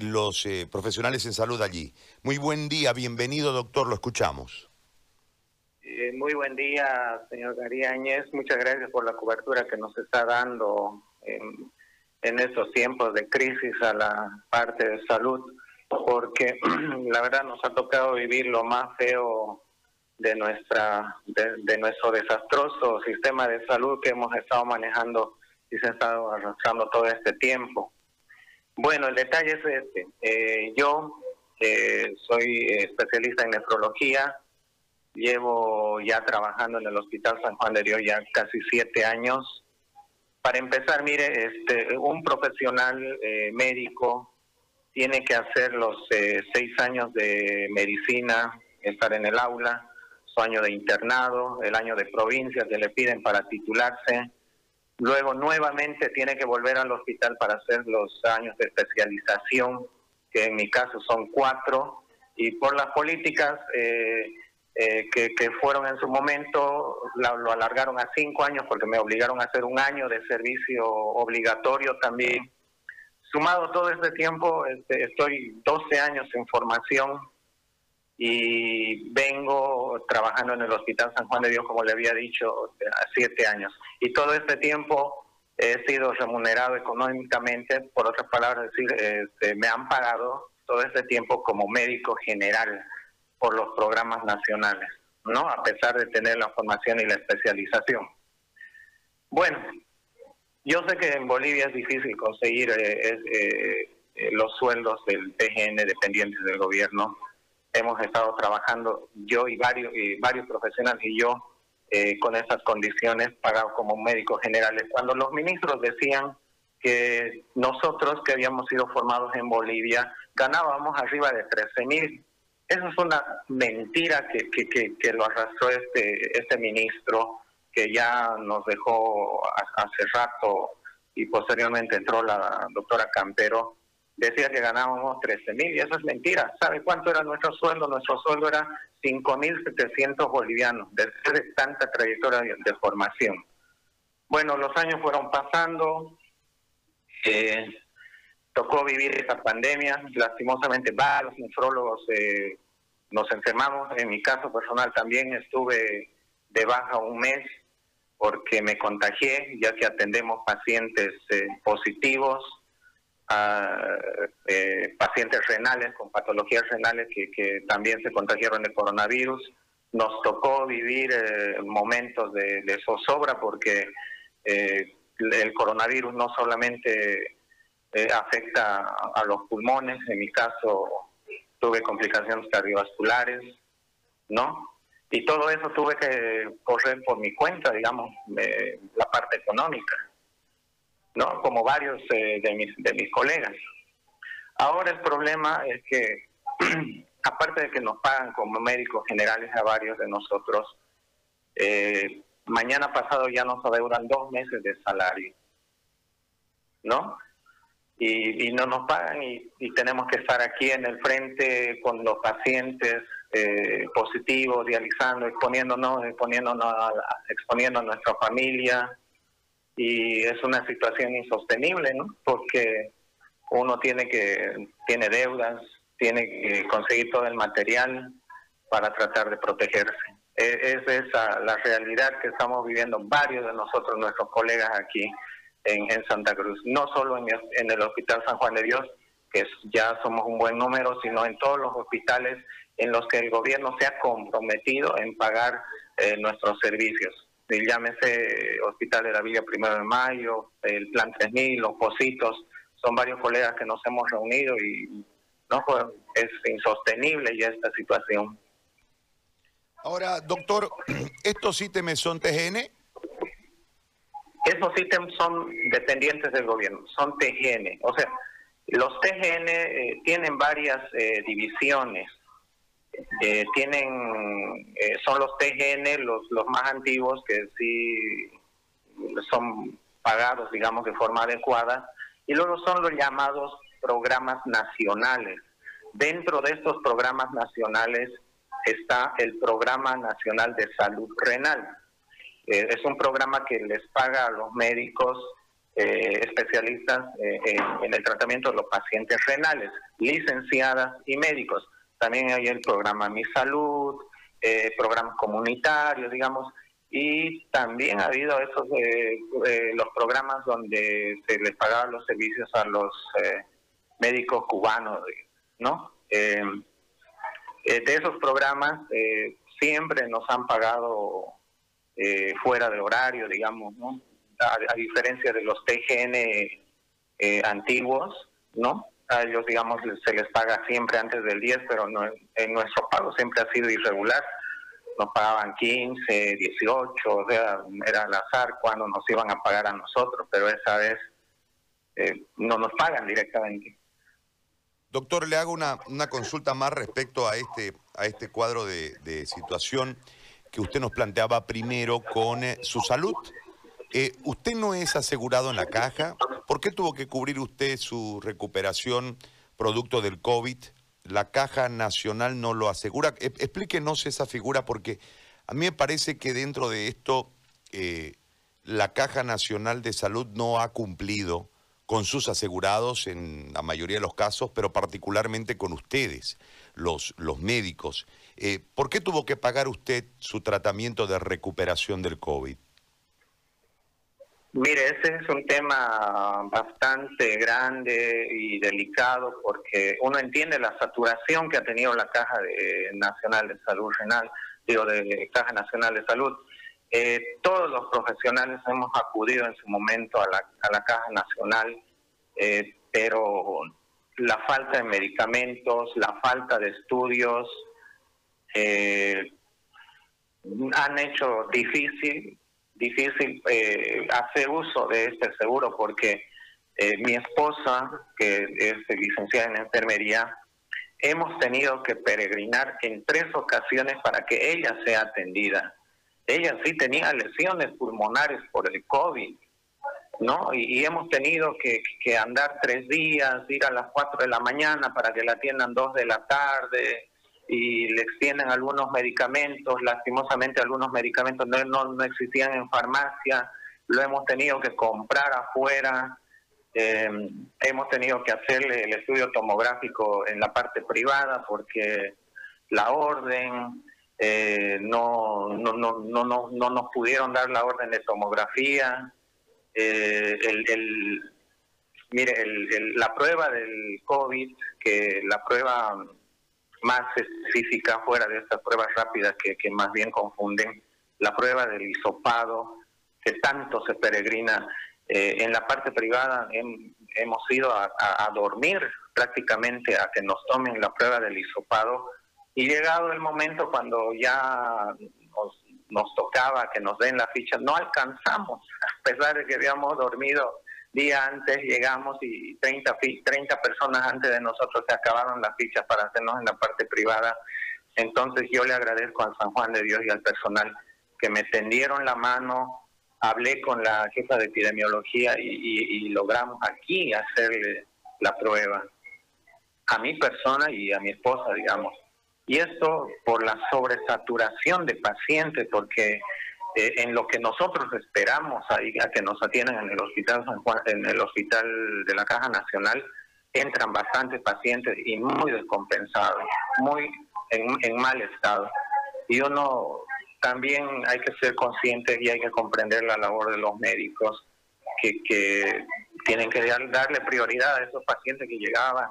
los eh, profesionales en salud allí. Muy buen día, bienvenido doctor, lo escuchamos. Eh, muy buen día, señor Áñez. Muchas gracias por la cobertura que nos está dando en, estos tiempos de crisis a la parte de salud, porque la verdad nos ha tocado vivir lo más feo de nuestra de, nuestro desastroso sistema de salud que hemos estado manejando y se ha estado arrastrando todo este tiempo. Bueno, el detalle es este. Eh, yo eh, soy especialista en nefrología, llevo ya trabajando en el Hospital San Juan de Dios ya casi siete años. Para empezar, mire, este, un profesional eh, médico tiene que hacer los seis años de medicina, estar en el aula, su año de internado, el año de provincia que le piden para titularse, Luego nuevamente tiene que volver al hospital para hacer los años de especialización, que en mi caso son cuatro, y por las políticas eh, eh, que, fueron en su momento, lo alargaron a cinco años porque me obligaron a hacer un año de servicio obligatorio también. Sumado todo este tiempo, este, estoy 12 años en formación y vengo trabajando en el Hospital San Juan de Dios, como le había dicho, a siete años. Y todo este tiempo he sido remunerado económicamente, por otras palabras, decir, este, me han pagado todo este tiempo como médico general por los programas nacionales, ¿no? A pesar de tener la formación y la especialización. Bueno, yo sé que en Bolivia es difícil conseguir eh, eh, los sueldos del PGN dependientes del gobierno, hemos estado trabajando yo y varios, y varios profesionales y yo eh, con esas condiciones pagados como médicos generales. Cuando los ministros decían que nosotros que habíamos sido formados en Bolivia ganábamos arriba de 13 mil. Eso es una mentira que, que, lo arrastró este, este ministro que ya nos dejó hace rato y posteriormente entró la doctora Campero decía que ganábamos 13 mil y eso es mentira. ¿Sabe cuánto era nuestro sueldo? Nuestro sueldo era 5.700 bolivianos después de tanta trayectoria de, formación. Bueno, los años fueron pasando, eh, tocó vivir esa pandemia, lastimosamente varios nefrólogos eh, nos enfermamos, en mi caso personal también estuve de baja un mes porque me contagié, ya que atendemos pacientes eh, positivos a eh, pacientes renales con patologías renales que, también se contagiaron de coronavirus. Nos tocó vivir eh, momentos de, zozobra porque eh, el coronavirus no solamente afecta a los pulmones, en mi caso tuve complicaciones cardiovasculares, ¿no? Y todo eso tuve que correr por mi cuenta, digamos, la parte económica. ¿No? Como varios eh, de, mis, de mis colegas. Ahora el problema es que, aparte de que nos pagan como médicos generales a varios de nosotros, eh, mañana pasado ya nos adeudan dos meses de salario, ¿no? Y, no nos pagan y, tenemos que estar aquí en el frente con los pacientes eh, positivos, dializando, exponiéndonos, exponiéndonos exponiendo a nuestra familia, y es una situación insostenible, ¿no? Porque uno tiene que tiene deudas, tiene que conseguir todo el material para tratar de protegerse. E, es esa la realidad que estamos viviendo varios de nosotros, nuestros colegas aquí en, Santa Cruz, no solo en el, Hospital San Juan de Dios, que ya somos un buen número, sino en todos los hospitales en los que el gobierno se ha comprometido en pagar eh, nuestros servicios llámese Hospital de la Villa Primero de Mayo, el Plan 3000, los Positos, son varios colegas que nos hemos reunido y no pues, es insostenible ya esta situación. Ahora, doctor, ¿estos ítems son TGN? Esos ítems son dependientes del gobierno, son TGN. O sea, los TGN eh, tienen varias eh, divisiones. Eh, tienen, son los TGN los, los más antiguos que sí son pagados, digamos, de forma adecuada, y luego son los llamados programas nacionales. Dentro de estos programas nacionales está el Programa Nacional de Salud Renal. Eh, es un programa que les paga a los médicos eh, especialistas eh, en, el tratamiento de los pacientes renales, licenciadas y médicos. También hay el programa Mi Salud, eh, programas comunitarios, digamos, y también ha habido esos los programas donde se les pagaban los servicios a los médicos cubanos, ¿no? de esos programas siempre nos han pagado fuera de horario, digamos, ¿no? a, diferencia de los TGN eh, antiguos, ¿no? A ellos, digamos, se les paga siempre antes del 10, pero no, en nuestro pago siempre ha sido irregular. Nos pagaban 15, 18, o sea, era al azar cuando nos iban a pagar a nosotros, pero esa vez eh, no nos pagan directamente. Doctor, le hago una, una consulta más respecto a este, a este cuadro de, de situación que usted nos planteaba primero con eh, su salud. Eh, ¿Usted no es asegurado en la caja? ¿Por qué tuvo que cubrir usted su recuperación producto del COVID? La Caja Nacional no lo asegura. E, explíquenos esa figura porque a mí me parece que dentro de esto eh, la Caja Nacional de Salud no ha cumplido con sus asegurados en la mayoría de los casos, pero particularmente con ustedes, los, los médicos. Eh, ¿Por qué tuvo que pagar usted su tratamiento de recuperación del COVID? Mire, ese es un tema bastante grande y delicado porque uno entiende la saturación que ha tenido la Caja Nacional de Salud Renal, digo, de Caja Nacional de Salud. Eh, todos los profesionales hemos acudido en su momento a la, Caja Nacional, eh, pero la falta de medicamentos, la falta de estudios, eh, han hecho difícil difícil eh, hacer uso de este seguro porque eh, mi esposa, que es licenciada en enfermería, hemos tenido que peregrinar en tres ocasiones para que ella sea atendida. Ella sí tenía lesiones pulmonares por el COVID, ¿no? Y, hemos tenido que, que, andar tres días, ir a las cuatro de la mañana para que la atiendan dos de la tarde, y le extienden algunos medicamentos, lastimosamente algunos medicamentos no, no, existían en farmacia, lo hemos tenido que comprar afuera, eh, hemos tenido que hacerle el estudio tomográfico en la parte privada porque la orden eh, no, no, no, no, no, no nos pudieron dar la orden de tomografía. Eh, el, el, mire, el, la prueba del COVID, que la prueba más específica fuera de estas pruebas rápidas que, que más bien confunden, la prueba del hisopado, que tanto se peregrina. Eh, en la parte privada hemos ido a, dormir prácticamente a que nos tomen la prueba del hisopado y llegado el momento cuando ya nos, nos tocaba que nos den la ficha, no alcanzamos, a pesar de que habíamos dormido día antes llegamos y 30, 30 personas antes de nosotros se acabaron las fichas para hacernos en la parte privada. Entonces yo le agradezco al San Juan de Dios y al personal que me tendieron la mano, hablé con la jefa de epidemiología y, logramos aquí hacerle la prueba a mi persona y a mi esposa, digamos. Y esto por la sobresaturación de pacientes, porque eh, en lo que nosotros esperamos a, que nos atiendan en el hospital San Juan, en el hospital de la Caja Nacional, entran bastantes pacientes y muy descompensados, muy en, mal estado. Y uno también hay que ser consciente y hay que comprender la labor de los médicos que, tienen que darle prioridad a esos pacientes que llegaban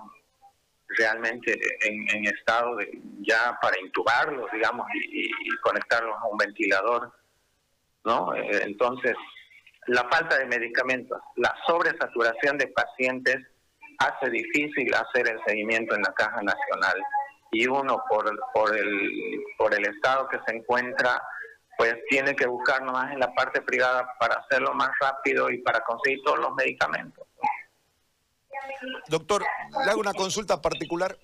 realmente en, estado de ya para intubarlos, digamos, y conectarlos a un ventilador ¿no? Eh, entonces, la falta de medicamentos, la sobresaturación de pacientes hace difícil hacer el seguimiento en la caja nacional y uno por, por, el, por el estado que se encuentra pues tiene que buscar nomás en la parte privada para hacerlo más rápido y para conseguir todos los medicamentos. Doctor, le hago una consulta particular,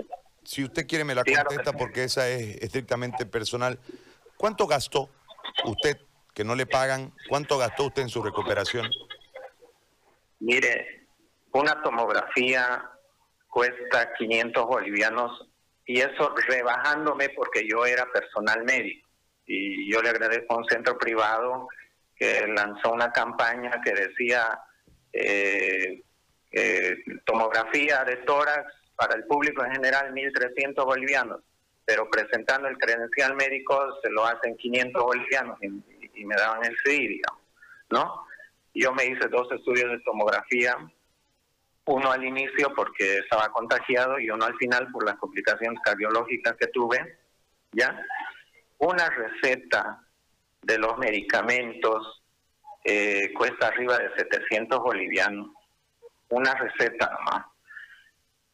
si usted quiere me la contesta porque esa es estrictamente personal. ¿Cuánto gastó usted que no le pagan. ¿Cuánto gastó usted en su recuperación? Mire, una tomografía cuesta 500 bolivianos y eso rebajándome porque yo era personal médico. Y yo le agradezco a un centro privado que lanzó una campaña que decía eh, eh, tomografía de tórax para el público en general 1.300 bolivianos, pero presentando el credencial médico se lo hacen 500 bolivianos me daban el CI, ¿no? Yo me hice dos estudios de tomografía, uno al inicio porque estaba contagiado y uno al final por las complicaciones cardiológicas que tuve, ¿ya? Una receta de los medicamentos eh, cuesta arriba de 700 bolivianos. Una receta nomás.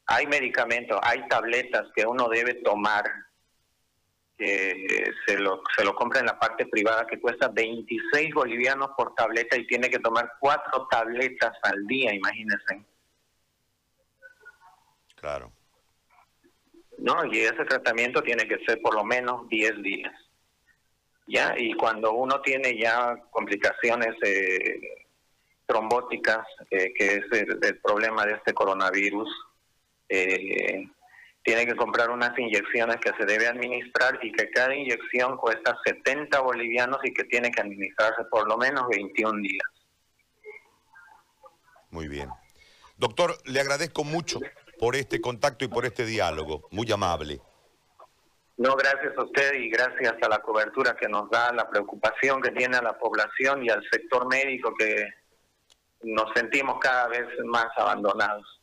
Hay medicamentos, hay tabletas que uno debe tomar, que se lo, se lo compra en la parte privada, que cuesta 26 bolivianos por tableta y tiene que tomar cuatro tabletas al día, imagínense. Claro. ¿No? Y ese tratamiento tiene que ser por lo menos 10 días. ¿ya? Y cuando uno tiene ya complicaciones eh, trombóticas, eh, que es el, problema de este coronavirus, eh, tiene que comprar unas inyecciones que se debe administrar y que cada inyección cuesta 70 bolivianos y que tiene que administrarse por lo menos 21 días. Muy bien. Doctor, le agradezco mucho por este contacto y por este diálogo. Muy amable. No, gracias a usted y gracias a la cobertura que nos da, la preocupación que tiene a la población y al sector médico que nos sentimos cada vez más abandonados.